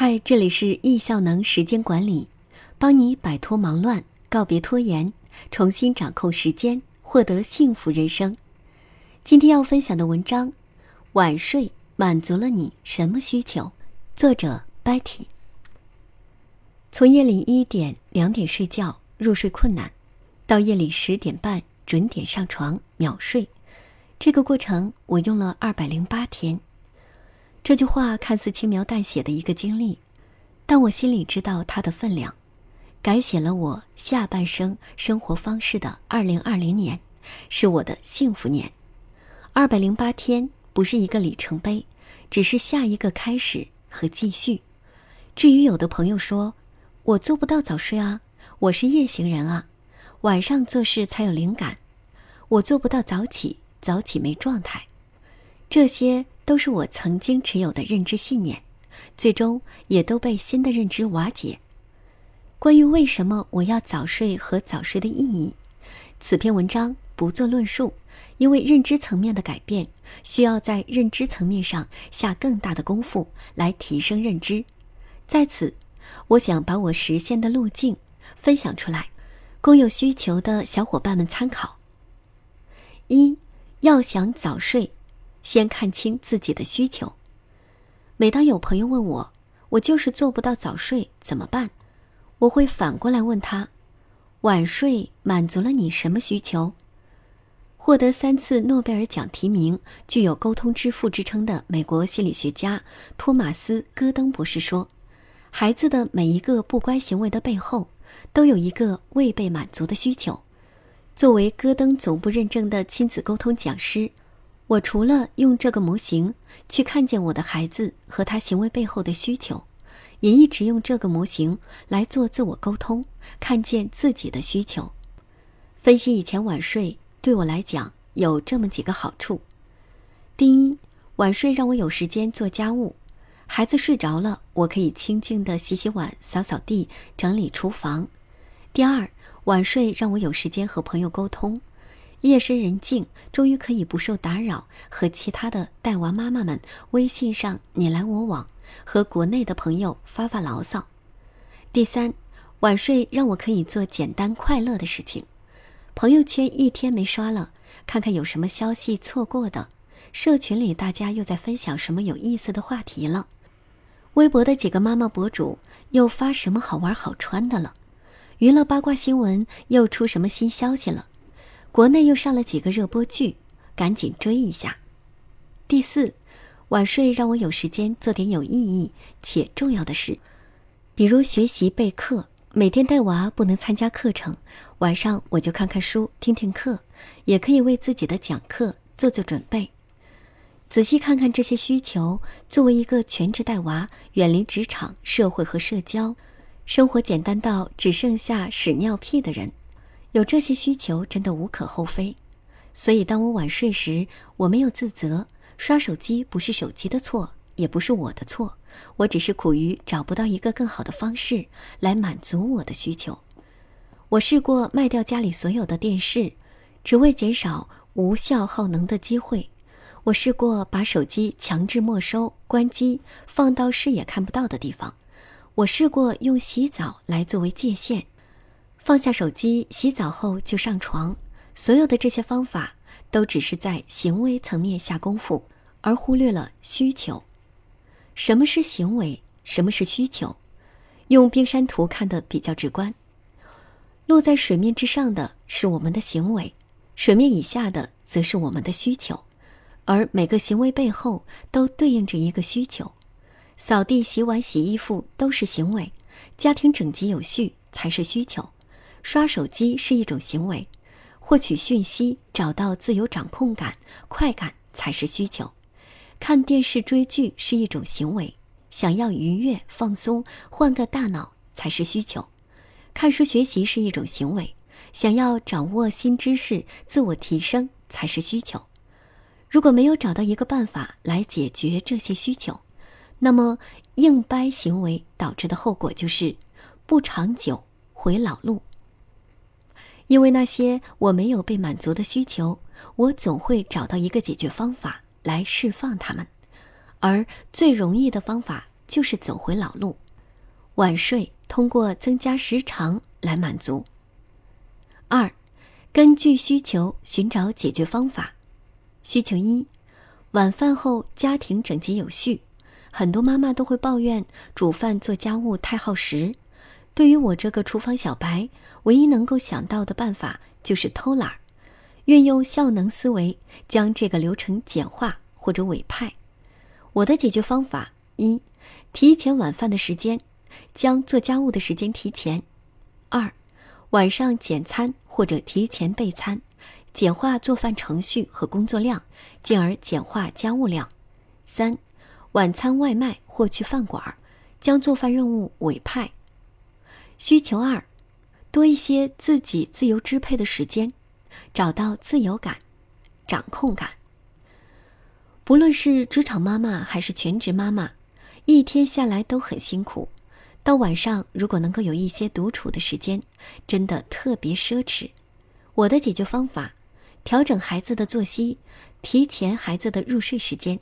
嗨，这里是易效能时间管理，帮你摆脱忙乱，告别拖延，重新掌控时间，获得幸福人生。今天要分享的文章：晚睡满足了你什么需求？作者：Betty。从夜里一点、两点睡觉，入睡困难，到夜里十点半准点上床秒睡，这个过程我用了二百零八天。这句话看似轻描淡写的一个经历，但我心里知道它的分量，改写了我下半生生活方式的二零二零年，是我的幸福年。二百零八天不是一个里程碑，只是下一个开始和继续。至于有的朋友说，我做不到早睡啊，我是夜行人啊，晚上做事才有灵感，我做不到早起，早起没状态，这些。都是我曾经持有的认知信念，最终也都被新的认知瓦解。关于为什么我要早睡和早睡的意义，此篇文章不做论述，因为认知层面的改变需要在认知层面上下更大的功夫来提升认知。在此，我想把我实现的路径分享出来，供有需求的小伙伴们参考。一要想早睡。先看清自己的需求。每当有朋友问我，我就是做不到早睡怎么办？我会反过来问他：晚睡满足了你什么需求？获得三次诺贝尔奖提名、具有沟通之父之称的美国心理学家托马斯·戈登博士说：“孩子的每一个不乖行为的背后，都有一个未被满足的需求。”作为戈登总部认证的亲子沟通讲师。我除了用这个模型去看见我的孩子和他行为背后的需求，也一直用这个模型来做自我沟通，看见自己的需求。分析以前晚睡对我来讲有这么几个好处：第一，晚睡让我有时间做家务，孩子睡着了，我可以清静的洗洗碗、扫扫地、整理厨房；第二，晚睡让我有时间和朋友沟通。夜深人静，终于可以不受打扰，和其他的带娃妈妈们微信上你来我往，和国内的朋友发发牢骚。第三，晚睡让我可以做简单快乐的事情。朋友圈一天没刷了，看看有什么消息错过的；社群里大家又在分享什么有意思的话题了；微博的几个妈妈博主又发什么好玩好穿的了；娱乐八卦新闻又出什么新消息了。国内又上了几个热播剧，赶紧追一下。第四，晚睡让我有时间做点有意义且重要的事，比如学习备课。每天带娃不能参加课程，晚上我就看看书、听听课，也可以为自己的讲课做做准备。仔细看看这些需求，作为一个全职带娃、远离职场、社会和社交，生活简单到只剩下屎尿屁的人。有这些需求真的无可厚非，所以当我晚睡时，我没有自责。刷手机不是手机的错，也不是我的错，我只是苦于找不到一个更好的方式来满足我的需求。我试过卖掉家里所有的电视，只为减少无效耗能的机会；我试过把手机强制没收、关机，放到视野看不到的地方；我试过用洗澡来作为界限。放下手机，洗澡后就上床。所有的这些方法都只是在行为层面下功夫，而忽略了需求。什么是行为？什么是需求？用冰山图看的比较直观。落在水面之上的是我们的行为，水面以下的则是我们的需求。而每个行为背后都对应着一个需求。扫地、洗碗、洗衣服都是行为，家庭整洁有序才是需求。刷手机是一种行为，获取讯息、找到自由掌控感、快感才是需求；看电视追剧是一种行为，想要愉悦、放松、换个大脑才是需求；看书学习是一种行为，想要掌握新知识、自我提升才是需求。如果没有找到一个办法来解决这些需求，那么硬掰行为导致的后果就是不长久、回老路。因为那些我没有被满足的需求，我总会找到一个解决方法来释放它们，而最容易的方法就是走回老路。晚睡通过增加时长来满足。二，根据需求寻找解决方法。需求一，晚饭后家庭整洁有序。很多妈妈都会抱怨煮饭做家务太耗时。对于我这个厨房小白，唯一能够想到的办法就是偷懒儿，运用效能思维将这个流程简化或者委派。我的解决方法一：提前晚饭的时间，将做家务的时间提前；二，晚上简餐或者提前备餐，简化做饭程序和工作量，进而简化家务量；三，晚餐外卖或去饭馆，将做饭任务委派。需求二，多一些自己自由支配的时间，找到自由感、掌控感。不论是职场妈妈还是全职妈妈，一天下来都很辛苦。到晚上如果能够有一些独处的时间，真的特别奢侈。我的解决方法：调整孩子的作息，提前孩子的入睡时间。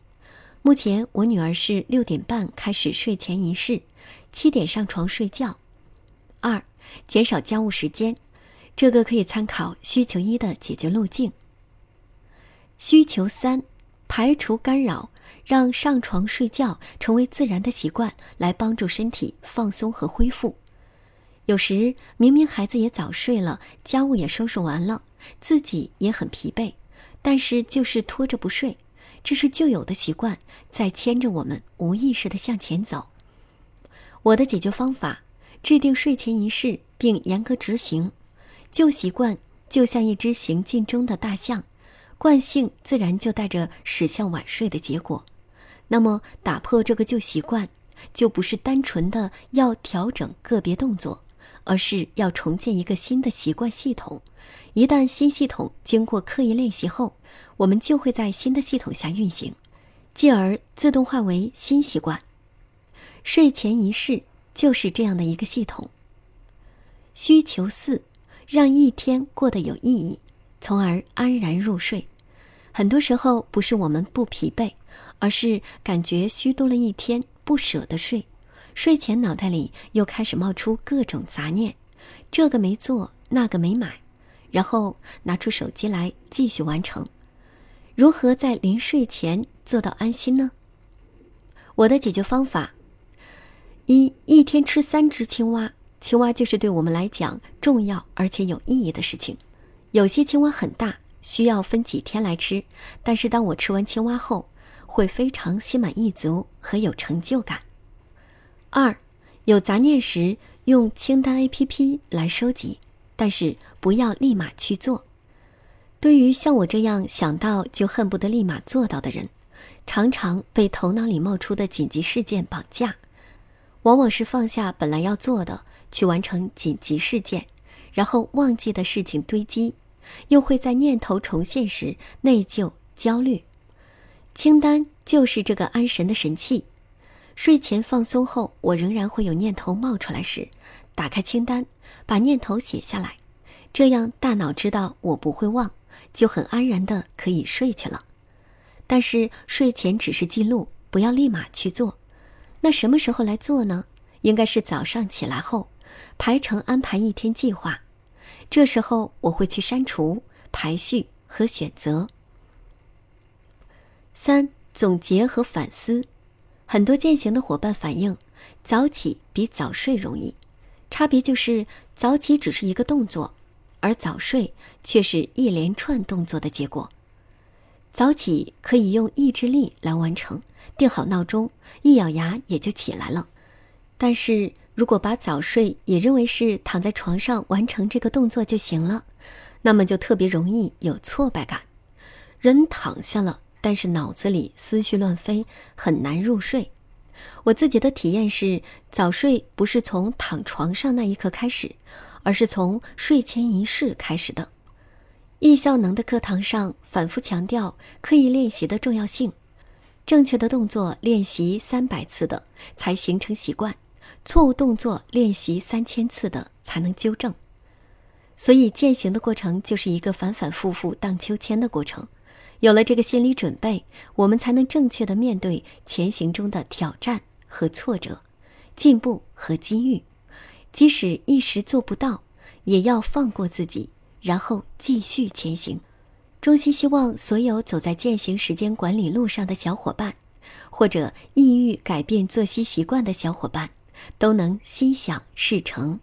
目前我女儿是六点半开始睡前仪式，七点上床睡觉。二，减少家务时间，这个可以参考需求一的解决路径。需求三，排除干扰，让上床睡觉成为自然的习惯，来帮助身体放松和恢复。有时明明孩子也早睡了，家务也收拾完了，自己也很疲惫，但是就是拖着不睡，这是旧有的习惯在牵着我们无意识的向前走。我的解决方法。制定睡前仪式并严格执行，旧习惯就像一只行进中的大象，惯性自然就带着驶向晚睡的结果。那么，打破这个旧习惯，就不是单纯的要调整个别动作，而是要重建一个新的习惯系统。一旦新系统经过刻意练习后，我们就会在新的系统下运行，进而自动化为新习惯。睡前仪式。就是这样的一个系统。需求四，让一天过得有意义，从而安然入睡。很多时候不是我们不疲惫，而是感觉虚度了一天，不舍得睡。睡前脑袋里又开始冒出各种杂念，这个没做，那个没买，然后拿出手机来继续完成。如何在临睡前做到安心呢？我的解决方法。一一天吃三只青蛙，青蛙就是对我们来讲重要而且有意义的事情。有些青蛙很大，需要分几天来吃，但是当我吃完青蛙后，会非常心满意足和有成就感。二，有杂念时用清单 APP 来收集，但是不要立马去做。对于像我这样想到就恨不得立马做到的人，常常被头脑里冒出的紧急事件绑架。往往是放下本来要做的，去完成紧急事件，然后忘记的事情堆积，又会在念头重现时内疚焦虑。清单就是这个安神的神器。睡前放松后，我仍然会有念头冒出来时，打开清单，把念头写下来，这样大脑知道我不会忘，就很安然的可以睡去了。但是睡前只是记录，不要立马去做。那什么时候来做呢？应该是早上起来后，排程安排一天计划。这时候我会去删除、排序和选择。三、总结和反思。很多践行的伙伴反映，早起比早睡容易，差别就是早起只是一个动作，而早睡却是一连串动作的结果。早起可以用意志力来完成。定好闹钟，一咬牙也就起来了。但是如果把早睡也认为是躺在床上完成这个动作就行了，那么就特别容易有挫败感。人躺下了，但是脑子里思绪乱飞，很难入睡。我自己的体验是，早睡不是从躺床上那一刻开始，而是从睡前仪式开始的。易效能的课堂上反复强调刻意练习的重要性。正确的动作练习三百次的才形成习惯，错误动作练习三千次的才能纠正。所以践行的过程就是一个反反复复荡秋千的过程。有了这个心理准备，我们才能正确的面对前行中的挑战和挫折，进步和机遇。即使一时做不到，也要放过自己，然后继续前行。衷心希望所有走在践行时间管理路上的小伙伴，或者抑郁改变作息习惯的小伙伴，都能心想事成。